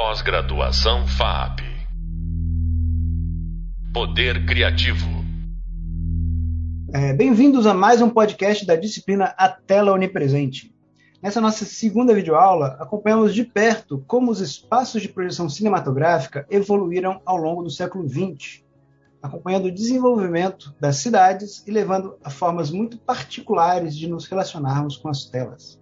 Pós-graduação FAP. Poder Criativo. É, Bem-vindos a mais um podcast da disciplina A Tela Onipresente. Nessa nossa segunda videoaula, acompanhamos de perto como os espaços de projeção cinematográfica evoluíram ao longo do século XX, acompanhando o desenvolvimento das cidades e levando a formas muito particulares de nos relacionarmos com as telas.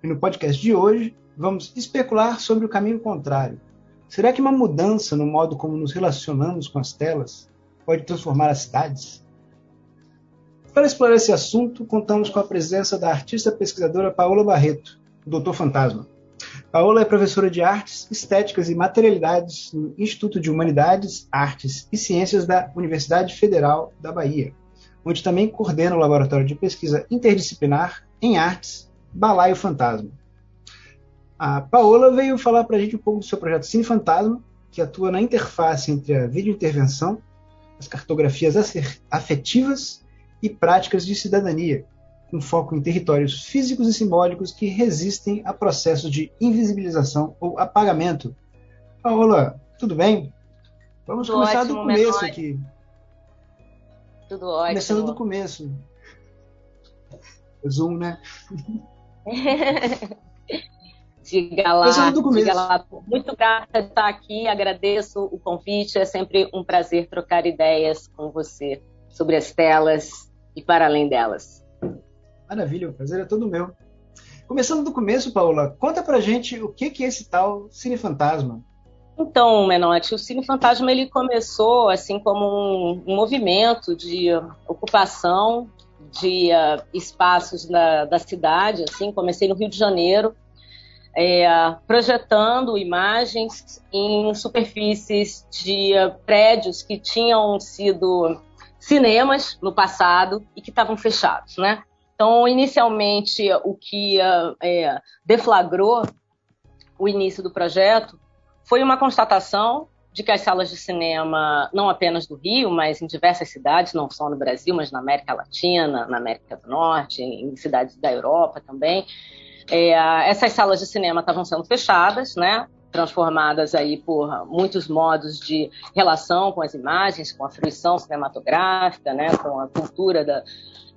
E no podcast de hoje, vamos especular sobre o caminho contrário. Será que uma mudança no modo como nos relacionamos com as telas pode transformar as cidades? Para explorar esse assunto, contamos com a presença da artista pesquisadora Paola Barreto, Doutor Fantasma. Paola é professora de Artes, Estéticas e Materialidades no Instituto de Humanidades, Artes e Ciências da Universidade Federal da Bahia, onde também coordena o Laboratório de Pesquisa Interdisciplinar em Artes, Balaio Fantasma. A Paola veio falar para a gente um pouco do seu projeto Cine Fantasma, que atua na interface entre a videointervenção, as cartografias afetivas e práticas de cidadania, com foco em territórios físicos e simbólicos que resistem a processos de invisibilização ou apagamento. Paola, tudo bem? Vamos tudo começar ótimo, do começo menor. aqui. Tudo ótimo. Começando do começo. Zoom, né? diga lá, diga lá. Muito grata de estar aqui, agradeço o convite. É sempre um prazer trocar ideias com você sobre as telas e para além delas. Maravilha, o prazer é todo meu. Começando do começo, Paola, conta pra gente o que que é esse tal Cine Fantasma. Então, Menotti, o Cine Fantasma ele começou assim como um, um movimento de ocupação de uh, espaços da, da, cidade. Assim, comecei no Rio de Janeiro, é, projetando imagens em superfícies de prédios que tinham sido cinemas no passado e que estavam fechados, né? Então, inicialmente, o que uh, é, deflagrou o início do projeto foi uma constatação de que as salas de cinema, não apenas do Rio, mas em diversas cidades, não só no Brasil, mas na América Latina, na América do Norte, em cidades da Europa também, é, essas salas de cinema estavam sendo fechadas, né? transformadas aí por muitos modos de relação com as imagens, com a fruição cinematográfica, né? com a cultura da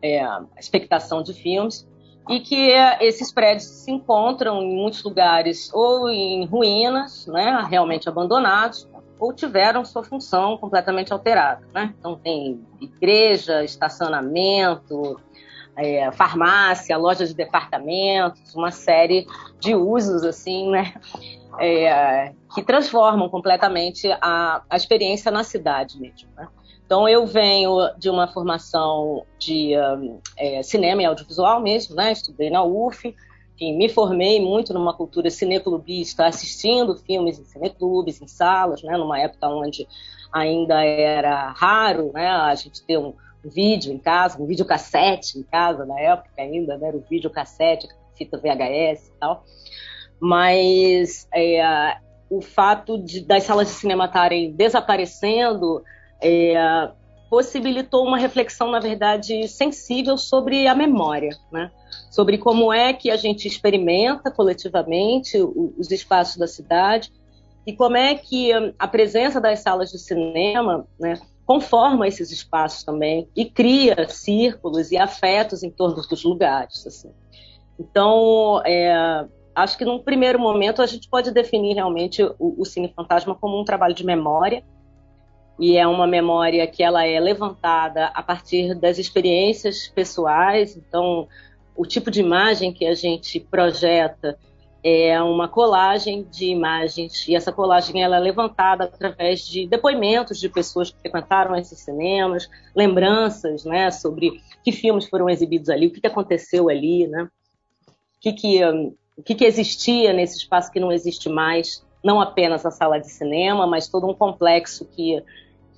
é, expectação de filmes e que esses prédios se encontram em muitos lugares ou em ruínas, né, realmente abandonados, ou tiveram sua função completamente alterada. Né? Então tem igreja, estacionamento, é, farmácia, loja de departamentos, uma série de usos assim, né, é, que transformam completamente a, a experiência na cidade mesmo. Né? Então, eu venho de uma formação de um, é, cinema e audiovisual mesmo, né? Estudei na UF, enfim, me formei muito numa cultura cineclubista, assistindo filmes em cineclubes, em salas, né? Numa época onde ainda era raro, né? A gente ter um vídeo em casa, um videocassete em casa na época ainda, né? Era o videocassete, fita VHS e tal. Mas é, o fato de, das salas de cinema estarem desaparecendo é, possibilitou uma reflexão, na verdade, sensível sobre a memória, né? sobre como é que a gente experimenta coletivamente os espaços da cidade e como é que a presença das salas de cinema né, conforma esses espaços também e cria círculos e afetos em torno dos lugares. Assim. Então, é, acho que num primeiro momento a gente pode definir realmente o, o Cine Fantasma como um trabalho de memória, e é uma memória que ela é levantada a partir das experiências pessoais. Então, o tipo de imagem que a gente projeta é uma colagem de imagens. E essa colagem ela é levantada através de depoimentos de pessoas que frequentaram esses cinemas, lembranças, né, sobre que filmes foram exibidos ali, o que, aconteceu ali, né, o que que, um, o que que existia nesse espaço que não existe mais, não apenas a sala de cinema, mas todo um complexo que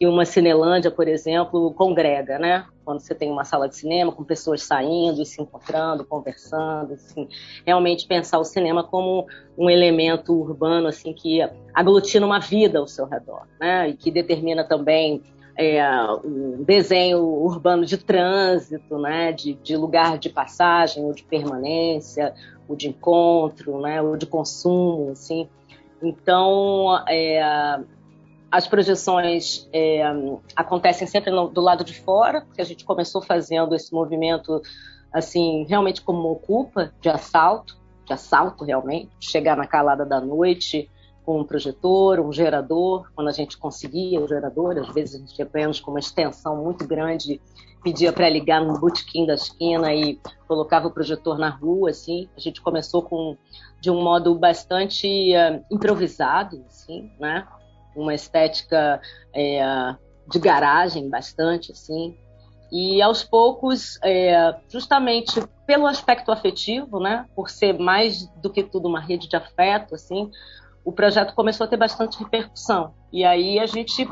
que uma Cinelândia, por exemplo, congrega, né? Quando você tem uma sala de cinema com pessoas saindo e se encontrando, conversando, assim, realmente pensar o cinema como um elemento urbano assim que aglutina uma vida ao seu redor, né? E que determina também é, um desenho urbano de trânsito, né? De, de lugar de passagem ou de permanência, ou de encontro, né? Ou de consumo, assim. Então, é, as projeções é, acontecem sempre no, do lado de fora, porque a gente começou fazendo esse movimento assim, realmente como ocupa de assalto, de assalto realmente, chegar na calada da noite com um projetor, um gerador, quando a gente conseguia o gerador, às vezes a gente apenas com uma extensão muito grande, pedia para ligar no botequim da esquina e colocava o projetor na rua, assim. A gente começou com de um modo bastante uh, improvisado, assim, né? Uma estética é, de garagem bastante, assim. E aos poucos, é, justamente pelo aspecto afetivo, né? Por ser mais do que tudo uma rede de afeto, assim, o projeto começou a ter bastante repercussão. E aí a gente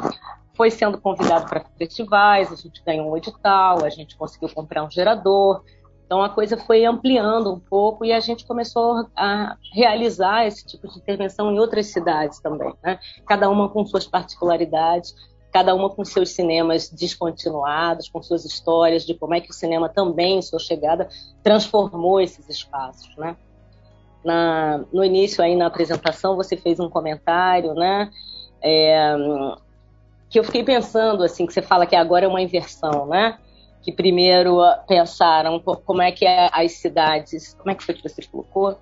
foi sendo convidado para festivais, a gente ganhou um edital, a gente conseguiu comprar um gerador. Então a coisa foi ampliando um pouco e a gente começou a realizar esse tipo de intervenção em outras cidades também, né? Cada uma com suas particularidades, cada uma com seus cinemas descontinuados, com suas histórias de como é que o cinema também, em sua chegada, transformou esses espaços, né? na, no início aí na apresentação você fez um comentário, né? É, que eu fiquei pensando assim, que você fala que agora é uma inversão, né? Que primeiro pensaram como é que é as cidades, como é que foi que você colocou?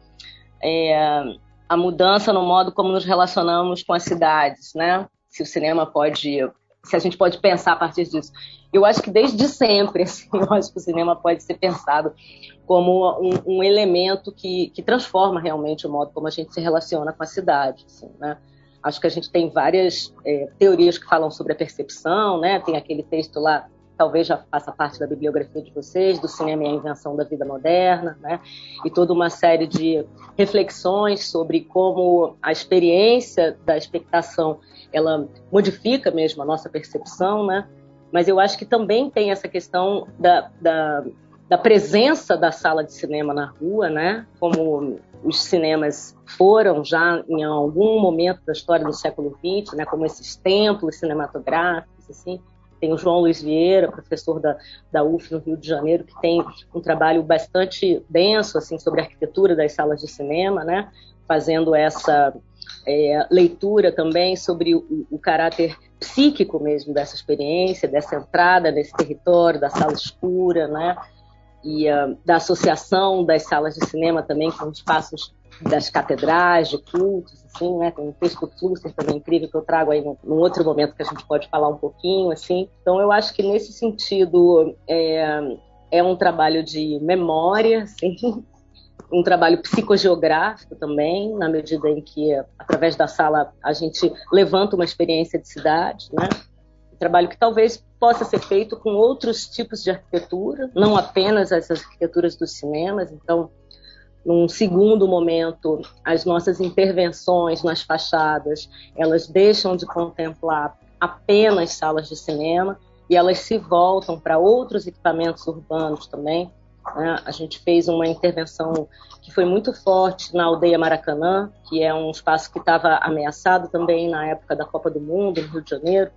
É, a mudança no modo como nos relacionamos com as cidades, né? Se o cinema pode, se a gente pode pensar a partir disso. Eu acho que desde sempre, assim, eu acho que o cinema pode ser pensado como um, um elemento que, que, transforma realmente o modo como a gente se relaciona com a cidade. Assim, né? Acho que a gente tem várias é, teorias que falam sobre a percepção, né? Tem aquele texto lá, talvez já faça parte da bibliografia de vocês, do cinema e a invenção da vida moderna, né? E toda uma série de reflexões sobre como a experiência da expectação ela modifica mesmo a nossa percepção, né? Mas eu acho que também tem essa questão da, da da presença da sala de cinema na rua, né? Como os cinemas foram já em algum momento da história do século XX, né? Como esses templos cinematográficos, assim. Tem o João Luiz Vieira, professor da, da UF no Rio de Janeiro, que tem um trabalho bastante denso assim sobre a arquitetura das salas de cinema, né? Fazendo essa é, leitura também sobre o, o, caráter psíquico mesmo dessa experiência, dessa entrada nesse território da sala escura, né? e uh, da associação das salas de cinema também com espaços das catedrais, de cultos, assim, né? Tem um texto Flusser também incrível que eu trago aí num, outro momento que a gente pode falar um pouquinho, assim. Então eu acho que nesse sentido é, é um trabalho de memória, assim, um trabalho psicogeográfico também, na medida em que através da sala a gente levanta uma experiência de cidade, né? Um trabalho que talvez possa ser feito com outros tipos de arquitetura, não apenas as arquiteturas dos cinemas. Então, num segundo momento, as nossas intervenções nas fachadas, elas deixam de contemplar apenas salas de cinema e elas se voltam para outros equipamentos urbanos também. Né? A gente fez uma intervenção que foi muito forte na aldeia Maracanã, que é um espaço que estava ameaçado também na época da Copa do Mundo, no Rio de Janeiro.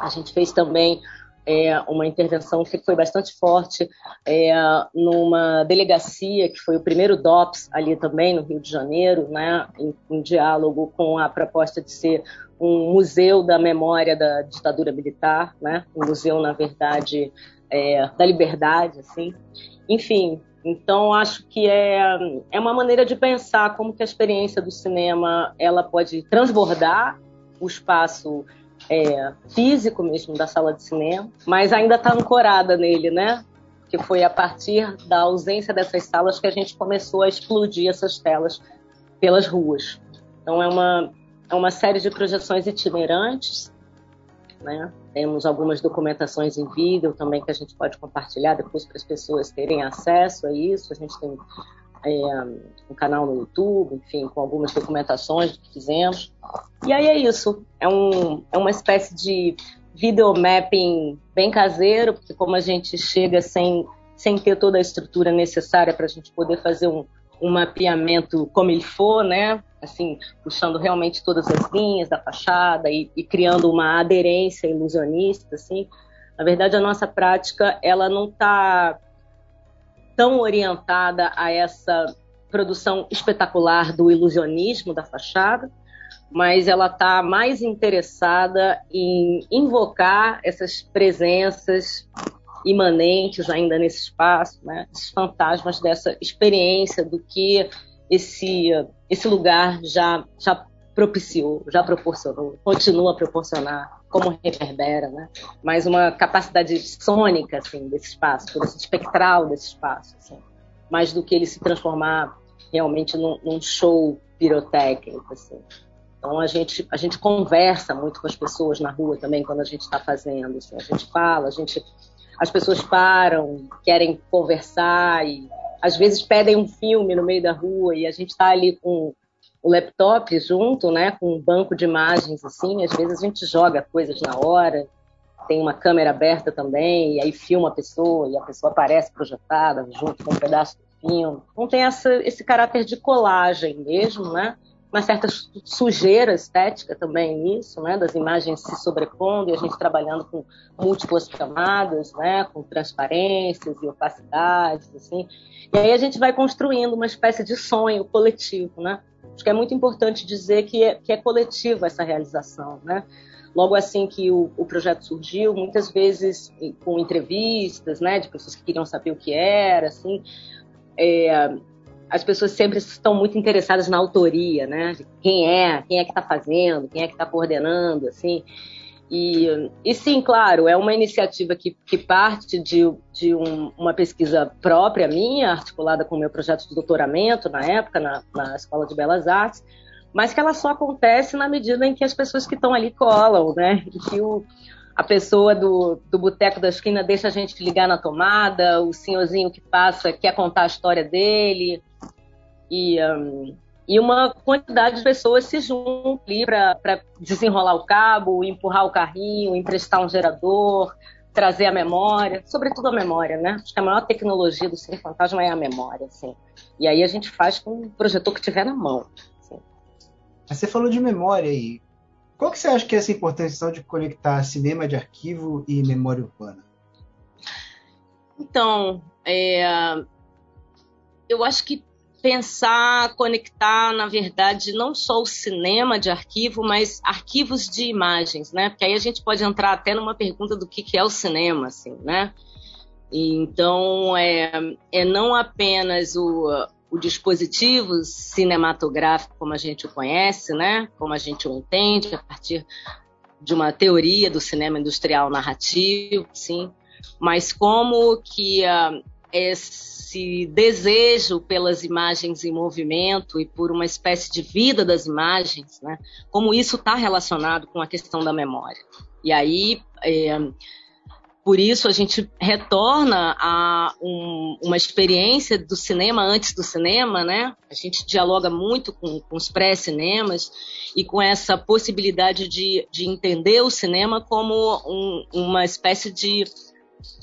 A gente fez também é, uma intervenção que foi bastante forte é, numa delegacia, que foi o primeiro DOPS ali também, no Rio de Janeiro, né, em, em diálogo com a proposta de ser um museu da memória da ditadura militar, né, um museu, na verdade, é, da liberdade, assim. Enfim, então acho que é, é uma maneira de pensar como que a experiência do cinema ela pode transbordar o espaço é, físico mesmo da sala de cinema, mas ainda está ancorada nele, né? Que foi a partir da ausência dessas salas que a gente começou a explodir essas telas pelas ruas. Então é uma é uma série de projeções itinerantes, né? Temos algumas documentações em vídeo também que a gente pode compartilhar depois para as pessoas terem acesso a isso. A gente tem é, um canal no YouTube, enfim, com algumas documentações que fizemos. E aí é isso. É, um, é uma espécie de videomapping bem caseiro, porque como a gente chega sem, sem ter toda a estrutura necessária para a gente poder fazer um, um mapeamento como ele for, né? Assim, puxando realmente todas as linhas da fachada e, e criando uma aderência ilusionista, assim. Na verdade, a nossa prática, ela não está tão orientada a essa produção espetacular do ilusionismo da fachada, mas ela está mais interessada em invocar essas presenças imanentes ainda nesse espaço, né? esses fantasmas dessa experiência do que esse, esse lugar já, já propiciou, já proporcionou, continua a proporcionar, como reverbera, né? mais uma capacidade sônica assim, desse espaço, por esse espectral desse espaço, assim, mais do que ele se transformar realmente num, num show pirotécnico. Assim. Então a gente, a gente conversa muito com as pessoas na rua também quando a gente está fazendo. Assim, a gente fala, a gente, as pessoas param, querem conversar e às vezes pedem um filme no meio da rua e a gente está ali com o laptop junto, né, com um banco de imagens assim. Às vezes a gente joga coisas na hora, tem uma câmera aberta também e aí filma a pessoa e a pessoa aparece projetada junto com um pedaço do filme. Então tem essa, esse caráter de colagem mesmo, né? uma certa sujeira estética também nisso, né, das imagens se sobrepondo e a gente trabalhando com múltiplas camadas, né, com transparências e opacidades, assim. E aí a gente vai construindo uma espécie de sonho coletivo, né? Acho que é muito importante dizer que é, que é coletiva essa realização, né? Logo assim que o, o projeto surgiu, muitas vezes com entrevistas, né, de pessoas que queriam saber o que era, assim, é, as pessoas sempre estão muito interessadas na autoria, né? De quem é, quem é que está fazendo, quem é que está coordenando, assim. E, e sim, claro, é uma iniciativa que, que parte de, de um, uma pesquisa própria minha, articulada com o meu projeto de doutoramento na época, na, na Escola de Belas Artes, mas que ela só acontece na medida em que as pessoas que estão ali colam, né? E que o, a pessoa do, do boteco da esquina deixa a gente ligar na tomada, o senhorzinho que passa quer contar a história dele, e, um, e uma quantidade de pessoas se juntam ali para desenrolar o cabo, empurrar o carrinho, emprestar um gerador, trazer a memória, sobretudo a memória, né? Acho que a maior tecnologia do Cine Fantasma é a memória, assim. E aí a gente faz com o projetor que tiver na mão. Assim. Você falou de memória aí. Qual que você acha que é essa importância de conectar cinema de arquivo e memória urbana? Então, é, eu acho que pensar, conectar, na verdade, não só o cinema de arquivo, mas arquivos de imagens, né? Porque aí a gente pode entrar até numa pergunta do que, que é o cinema, assim, né? então, é, é não apenas o, o dispositivo cinematográfico como a gente o conhece, né? Como a gente o entende a partir de uma teoria do cinema industrial narrativo, sim, mas como que uh, esse desejo pelas imagens em movimento e por uma espécie de vida das imagens, né? Como isso está relacionado com a questão da memória. E aí, é, por isso a gente retorna a um, uma experiência do cinema antes do cinema, né? A gente dialoga muito com, com os pré-cinemas e com essa possibilidade de, de entender o cinema como um, uma espécie de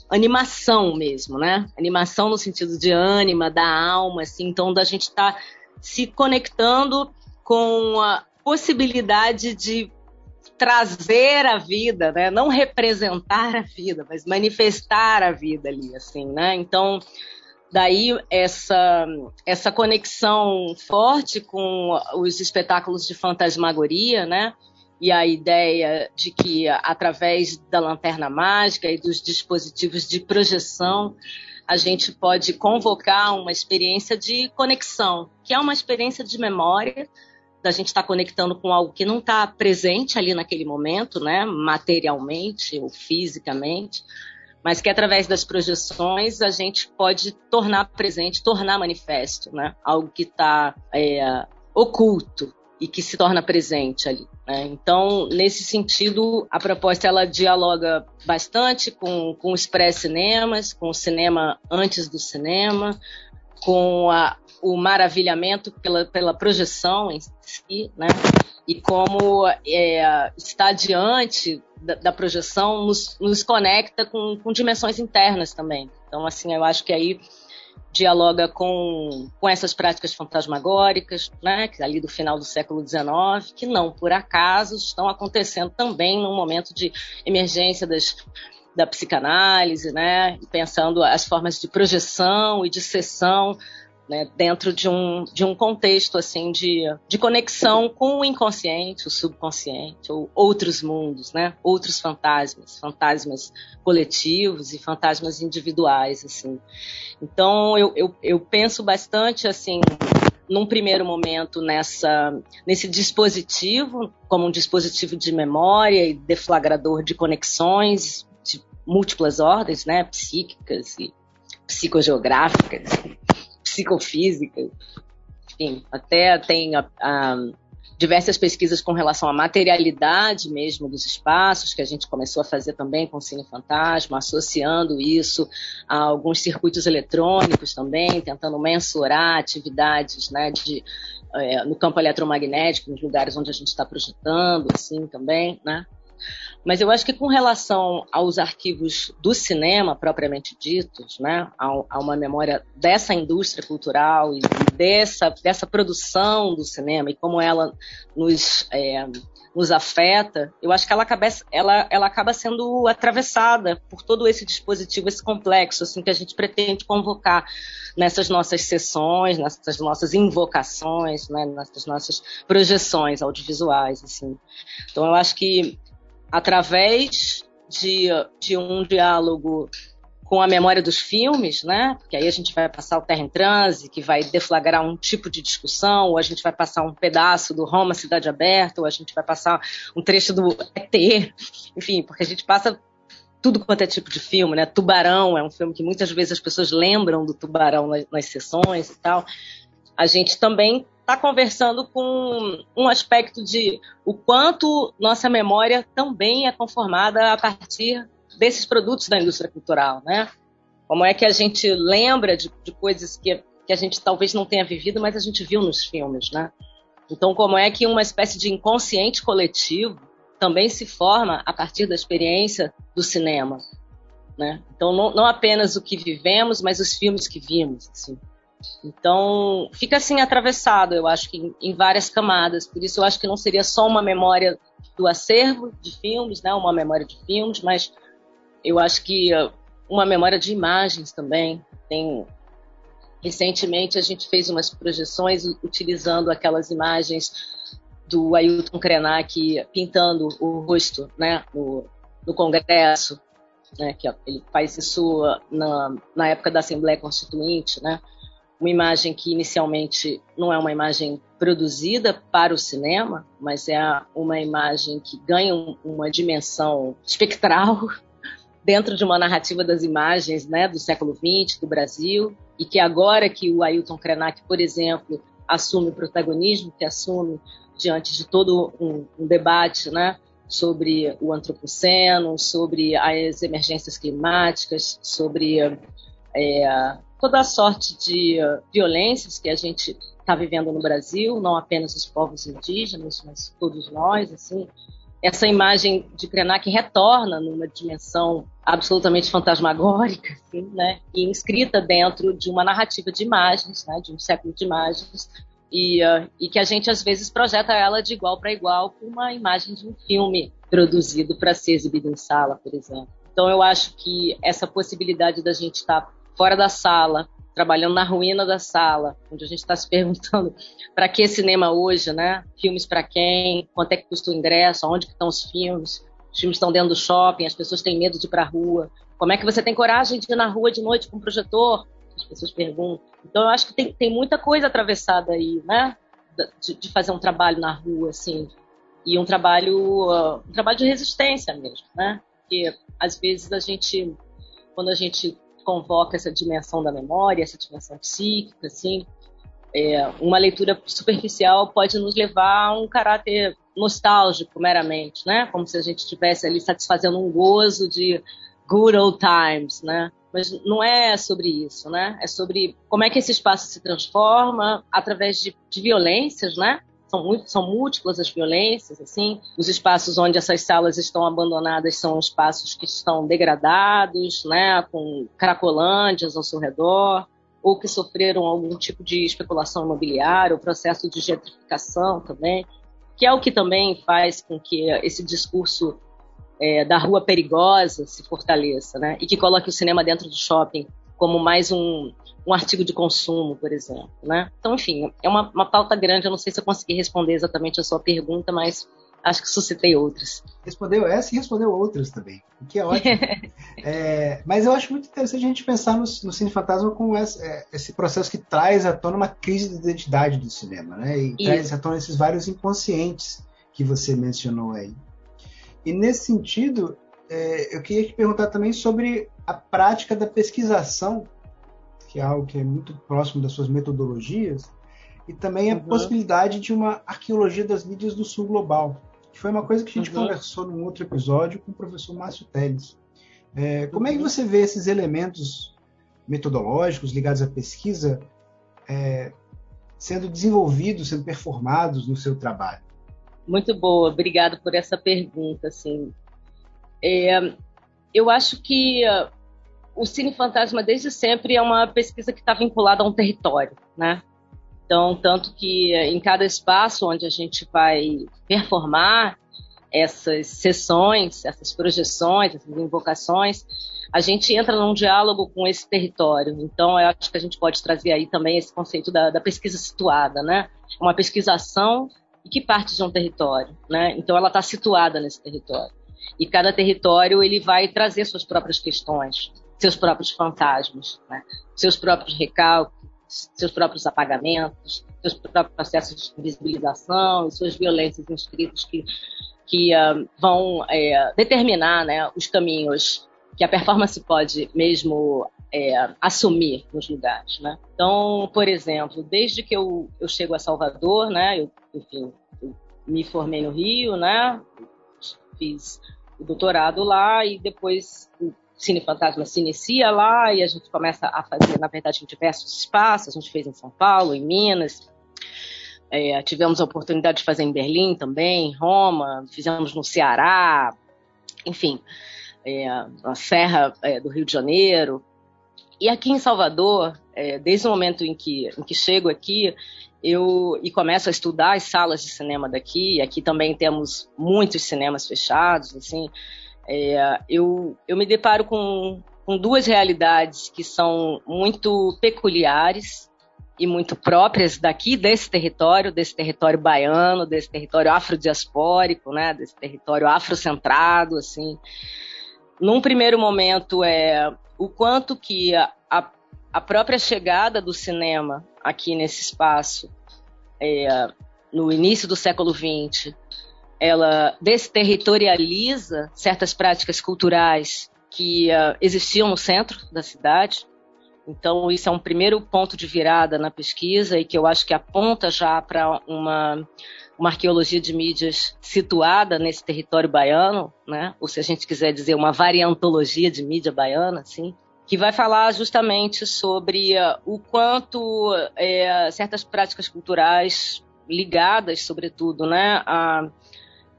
animação mesmo, né? Animação no sentido de ânima, da alma, assim. Então, da gente estar tá se conectando com a possibilidade de trazer a vida, né? Não representar a vida, mas manifestar a vida ali, assim, né? Então, daí essa essa conexão forte com os espetáculos de fantasmagoria, né? E a ideia de que, através da lanterna mágica e dos dispositivos de projeção, a gente pode convocar uma experiência de conexão, que é uma experiência de memória, da gente estar tá conectando com algo que não está presente ali naquele momento, né, materialmente ou fisicamente, mas que através das projeções a gente pode tornar presente, tornar manifesto, né, algo que está é, oculto, e que se torna presente ali. Né? Então, nesse sentido, a proposta ela dialoga bastante com, com os pré-cinemas, com o cinema antes do cinema, com a, o maravilhamento pela, pela projeção em si, né? e como é, estar diante da, da projeção nos, nos conecta com, com dimensões internas também. Então, assim, eu acho que aí dialoga com, com essas práticas fantasmagóricas, né, ali do final do século XIX, que não por acaso estão acontecendo também num momento de emergência das, da psicanálise, né, pensando as formas de projeção e de sessão né, dentro de um, de um contexto assim de, de conexão com o inconsciente, o subconsciente, ou outros mundos, né, outros fantasmas, fantasmas coletivos e fantasmas individuais, assim. Então eu, eu, eu penso bastante assim num primeiro momento nessa nesse dispositivo como um dispositivo de memória e deflagrador de conexões de múltiplas ordens, né, psíquicas e psicogeográficas psicofísica, enfim, até tem a, a, diversas pesquisas com relação à materialidade mesmo dos espaços, que a gente começou a fazer também com o Cine Fantasma, associando isso a alguns circuitos eletrônicos também, tentando mensurar atividades né, de, é, no campo eletromagnético, nos lugares onde a gente está projetando, assim também, né? Mas eu acho que com relação aos arquivos do cinema propriamente ditos, né, a, uma memória dessa indústria cultural e dessa, dessa produção do cinema e como ela nos, é, nos afeta, eu acho que ela acaba, ela, ela acaba sendo atravessada por todo esse dispositivo, esse complexo assim, que a gente pretende convocar nessas nossas sessões, nessas nossas invocações, né, nessas nossas projeções audiovisuais. Assim. Então eu acho que através de, de um diálogo com a memória dos filmes, né? Porque aí a gente vai passar o Terra em Transe, que vai deflagrar um tipo de discussão, ou a gente vai passar um pedaço do Roma Cidade Aberta, ou a gente vai passar um trecho do ET, enfim, porque a gente passa tudo quanto é tipo de filme, né? Tubarão é um filme que muitas vezes as pessoas lembram do Tubarão nas, nas sessões e tal. A gente também está conversando com um aspecto de o quanto nossa memória também é conformada a partir desses produtos da indústria cultural, né? Como é que a gente lembra de, de coisas que, que a gente talvez não tenha vivido, mas a gente viu nos filmes, né? Então, como é que uma espécie de inconsciente coletivo também se forma a partir da experiência do cinema, né? Então, não, não apenas o que vivemos, mas os filmes que vimos, assim. Então, fica assim atravessado, eu acho que em, em, várias camadas. Por isso, eu acho que não seria só uma memória do acervo de filmes, né, uma memória de filmes, mas eu acho que uh, uma memória de imagens também. Tem recentemente a gente fez umas projeções utilizando aquelas imagens do Ailton Krenak pintando o rosto, né, no, no Congresso, né, que ele faz isso na, na época da Assembleia Constituinte, né uma imagem que inicialmente não é uma imagem produzida para o cinema, mas é uma imagem que ganha uma dimensão espectral dentro de uma narrativa das imagens né, do século XX, do Brasil, e que agora que o Ailton Krenak, por exemplo, assume o protagonismo, que assume diante de todo um, um debate né, sobre o antropoceno, sobre as emergências climáticas, sobre é, toda sorte de uh, violências que a gente está vivendo no Brasil, não apenas os povos indígenas, mas todos nós, assim. Essa imagem de Krenak retorna numa dimensão absolutamente fantasmagórica, assim, né? E inscrita dentro de uma narrativa de imagens, né? De um século de imagens e, uh, e, que a gente às vezes projeta ela de igual para igual com uma imagem de um filme produzido para ser exibido em sala, por exemplo. Então eu acho que essa possibilidade da gente estar tá fora da sala, trabalhando na ruína da sala, onde a gente está se perguntando para que cinema hoje, né? Filmes para quem? Quanto é que custa o ingresso? Onde estão os filmes? Os filmes estão dentro do shopping, as pessoas têm medo de ir para a rua. Como é que você tem coragem de ir na rua de noite com um projetor? As pessoas perguntam. Então eu acho que tem, tem muita coisa atravessada aí, né? De, de fazer um trabalho na rua, assim, e um trabalho, uh, um trabalho de resistência mesmo, né? Porque às vezes a gente, quando a gente convoca essa dimensão da memória, essa dimensão psíquica, assim. É, uma leitura superficial pode nos levar a um caráter nostálgico, meramente, né? Como se a gente estivesse ali satisfazendo um gozo de good old times, né? Mas não é sobre isso, né? É sobre como é que esse espaço se transforma através de, de violências, né? São, muito, são múltiplas as violências, assim. Os espaços onde essas salas estão abandonadas são espaços que estão degradados, né, com cracolândias ao seu redor, ou que sofreram algum tipo de especulação imobiliária, o processo de gentrificação também, que é o que também faz com que esse discurso é, da rua perigosa se fortaleça, né, e que coloque o cinema dentro do shopping como mais um, um artigo de consumo, por exemplo, né? Então, enfim, é uma, uma pauta grande. Eu não sei se eu consegui responder exatamente a sua pergunta, mas acho que suscitei outras. Respondeu essa e respondeu outras também, o que é ótimo. é, mas eu acho muito interessante a gente pensar no, no Cine Fantasma com esse, é, esse, processo que traz à tona uma crise de identidade do cinema, né? E Isso. traz à tona esses vários inconscientes que você mencionou aí. E nesse sentido, é, eu queria te perguntar também sobre a prática da pesquisação, que é algo que é muito próximo das suas metodologias, e também a uhum. possibilidade de uma arqueologia das mídias do sul global que foi uma coisa que a gente uhum. conversou num outro episódio com o professor Márcio Teles. É, como é que uhum. você vê esses elementos metodológicos ligados à pesquisa é, sendo desenvolvidos, sendo performados no seu trabalho? Muito boa, obrigado por essa pergunta. Assim. É, eu acho que uh, o Cine Fantasma, desde sempre, é uma pesquisa que está vinculada a um território, né? Então, tanto que eh, em cada espaço onde a gente vai performar essas sessões, essas projeções, essas invocações, a gente entra num diálogo com esse território. Então, eu acho que a gente pode trazer aí também esse conceito da, da pesquisa situada, né? Uma pesquisação que parte de um território, né? Então, ela está situada nesse território. E cada território ele vai trazer suas próprias questões, seus próprios fantasmas, né? seus próprios recalques, seus próprios apagamentos, seus próprios processos de invisibilização e suas violências inscritas que, que uh, vão é, determinar né, os caminhos que a performance pode mesmo é, assumir nos lugares, né? Então, por exemplo, desde que eu, eu chego a Salvador, né? Eu, enfim, eu me formei no Rio, né? Fiz o doutorado lá e depois Cine Fantasma se inicia lá e a gente começa a fazer, na verdade, em diversos espaços. A gente fez em São Paulo, em Minas. É, tivemos a oportunidade de fazer em Berlim também, em Roma, fizemos no Ceará, enfim, é, na Serra é, do Rio de Janeiro. E aqui em Salvador, é, desde o momento em que, em que chego aqui, eu e começo a estudar as salas de cinema daqui. Aqui também temos muitos cinemas fechados, assim é, eu, eu me deparo com, com duas realidades que são muito peculiares e muito próprias daqui, desse território, desse território baiano, desse território afrodiaspórico, né, desse território afrocentrado, assim. Num primeiro momento, é o quanto que a, própria chegada do cinema aqui nesse espaço, é, no início do século XX, ela desterritorializa certas práticas culturais que uh, existiam no centro da cidade. Então, isso é um primeiro ponto de virada na pesquisa e que eu acho que aponta já para uma, uma arqueologia de mídias situada nesse território baiano, né? ou se a gente quiser dizer, uma variantologia de mídia baiana, assim, que vai falar justamente sobre uh, o quanto uh, certas práticas culturais ligadas, sobretudo, né, a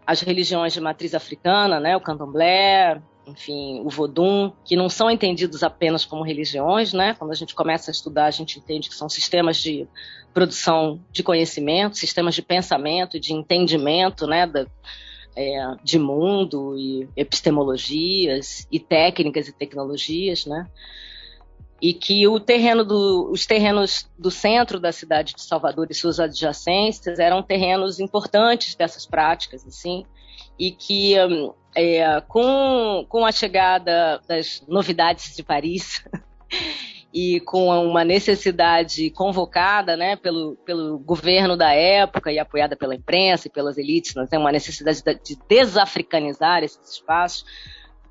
as religiões de matriz africana, né, o candomblé, enfim, o vodum, que não são entendidos apenas como religiões, né? Quando a gente começa a estudar, a gente entende que são sistemas de produção de conhecimento, sistemas de pensamento, de entendimento, né, da, é, de mundo e epistemologias e técnicas e tecnologias, né? e que o terreno do, os terrenos do centro da cidade de Salvador e suas adjacências eram terrenos importantes dessas práticas, assim, e que hum, é, com, com a chegada das novidades de Paris e com uma necessidade convocada né, pelo, pelo governo da época e apoiada pela imprensa e pelas elites, temos uma necessidade de desafricanizar esses espaços,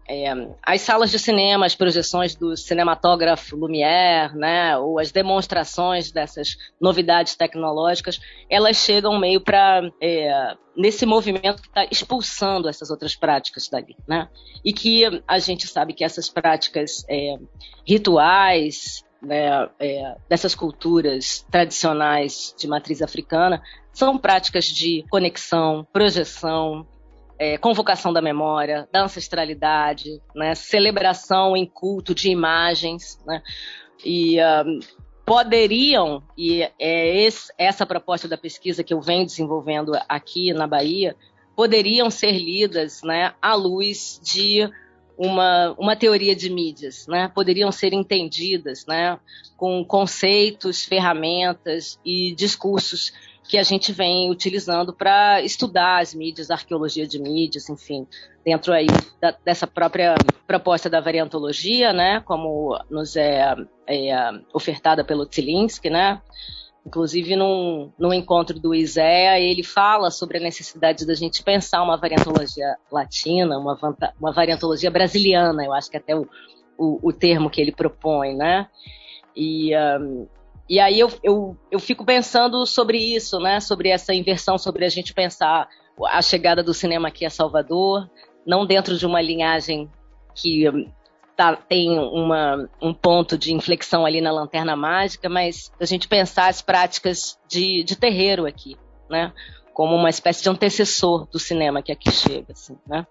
é, as salas de cinema, as projeções do cinematógrafo Lumière, né, ou as demonstrações dessas novidades tecnológicas, elas chegam meio para é, nesse movimento que está expulsando essas outras práticas dali, né? E que a gente sabe que essas práticas é, rituais né, é, dessas culturas tradicionais de matriz africana são práticas de conexão, projeção, é, convocação da memória, da ancestralidade, né, celebração em culto de imagens, né, e um, poderiam, e é esse, essa proposta da pesquisa que eu venho desenvolvendo aqui na Bahia, poderiam ser lidas né, à luz de uma, uma teoria de mídias, né? Poderiam ser entendidas, né? Com conceitos, ferramentas e discursos que a gente vem utilizando para estudar as mídias, a arqueologia de mídias, enfim, dentro aí da, dessa própria proposta da variantologia, né? Como nos é, é ofertada pelo Tsilinski, né? Inclusive, num, num encontro do ISEA, ele fala sobre a necessidade da gente pensar uma variantologia latina, uma, uma variantologia brasiliana, eu acho que é até o, o, o termo que ele propõe, né? E, um, e aí eu, eu, eu fico pensando sobre isso, né? Sobre essa inversão, sobre a gente pensar a chegada do cinema aqui a Salvador, não dentro de uma linhagem que tá, tem uma, um ponto de inflexão ali na lanterna mágica, mas a gente pensar as práticas de, de terreiro aqui, né? Como uma espécie de antecessor do cinema que aqui chega, assim, né?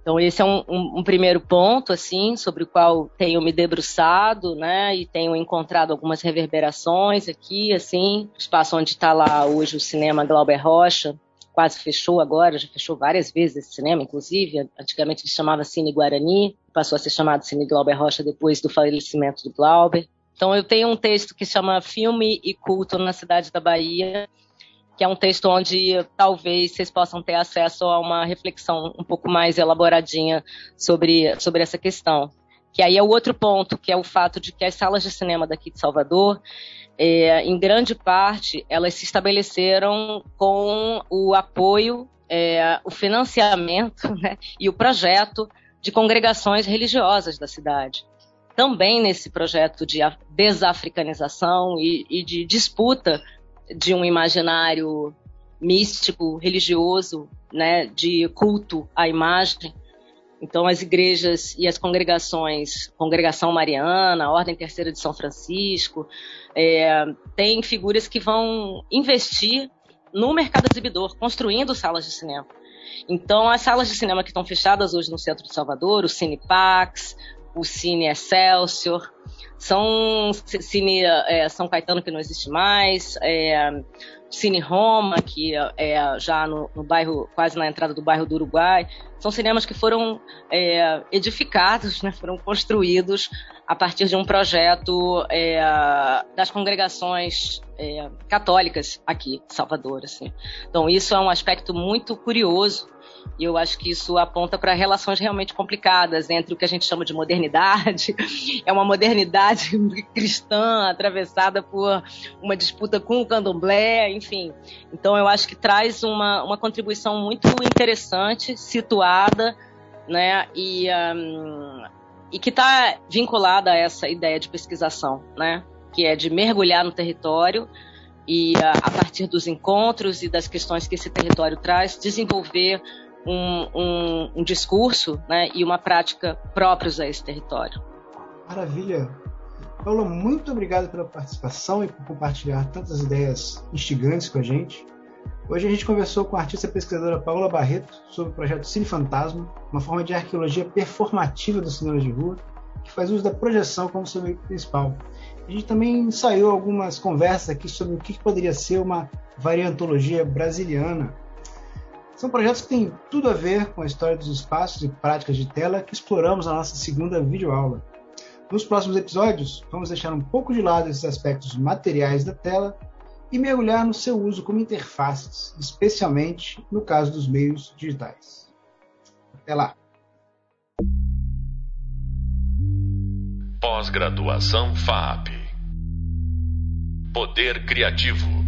Então esse é um, um, um, primeiro ponto, assim, sobre o qual tenho me debruçado, né, e tenho encontrado algumas reverberações aqui, assim, espaço onde está lá hoje o cinema Glauber Rocha, quase fechou agora, já fechou várias vezes esse cinema, inclusive. Antigamente ele chamava Cine Guarani, passou a ser chamado Cine Glauber Rocha depois do falecimento do Glauber. Então eu tenho um texto que chama Filme e Culto na Cidade da Bahia, que é um texto onde talvez vocês possam ter acesso a uma reflexão um pouco mais elaboradinha sobre, sobre essa questão. Que aí é o outro ponto, que é o fato de que as salas de cinema daqui de Salvador, é, em grande parte, elas se estabeleceram com o apoio, é, o financiamento né, e o projeto de congregações religiosas da cidade. Também nesse projeto de desafricanização e, e de disputa de um imaginário místico, religioso, né, de culto à imagem, então, as igrejas e as congregações, Congregação Mariana, Ordem Terceira de São Francisco, é, têm figuras que vão investir no mercado exibidor, construindo salas de cinema. Então, as salas de cinema que estão fechadas hoje no centro de Salvador, o Cine Pax, o Cine Excelsior, são Cine é, São Caetano, que não existe mais, é, Cine Roma, que é já no, no, bairro, quase na entrada do bairro do Uruguai. São cinemas que foram é, edificados, né, foram construídos a partir de um projeto é, das congregações é, católicas aqui Salvador. Assim. Então, isso é um aspecto muito curioso e eu acho que isso aponta para relações realmente complicadas entre o que a gente chama de modernidade, é uma modernidade cristã atravessada por uma disputa com o candomblé, enfim. Então eu acho que traz uma, uma contribuição muito interessante, situada, né, e, um, e que está vinculada a essa ideia de pesquisação, né, que é de mergulhar no território e a partir dos encontros e das questões que esse território traz, desenvolver um, um, um discurso né, e uma prática próprios a esse território. Maravilha. Paula, muito obrigado pela participação e por compartilhar tantas ideias instigantes com a gente. Hoje a gente conversou com a artista pesquisadora Paula Barreto sobre o projeto Cine Fantasma, uma forma de arqueologia performativa do cinema de rua, que faz uso da projeção como seu meio principal. A gente também ensaiou algumas conversas aqui sobre o que poderia ser uma variantologia brasiliana, são projetos que têm tudo a ver com a história dos espaços e práticas de tela que exploramos na nossa segunda videoaula. Nos próximos episódios, vamos deixar um pouco de lado esses aspectos materiais da tela e mergulhar no seu uso como interfaces, especialmente no caso dos meios digitais. Até lá! Pós-graduação FAP Poder Criativo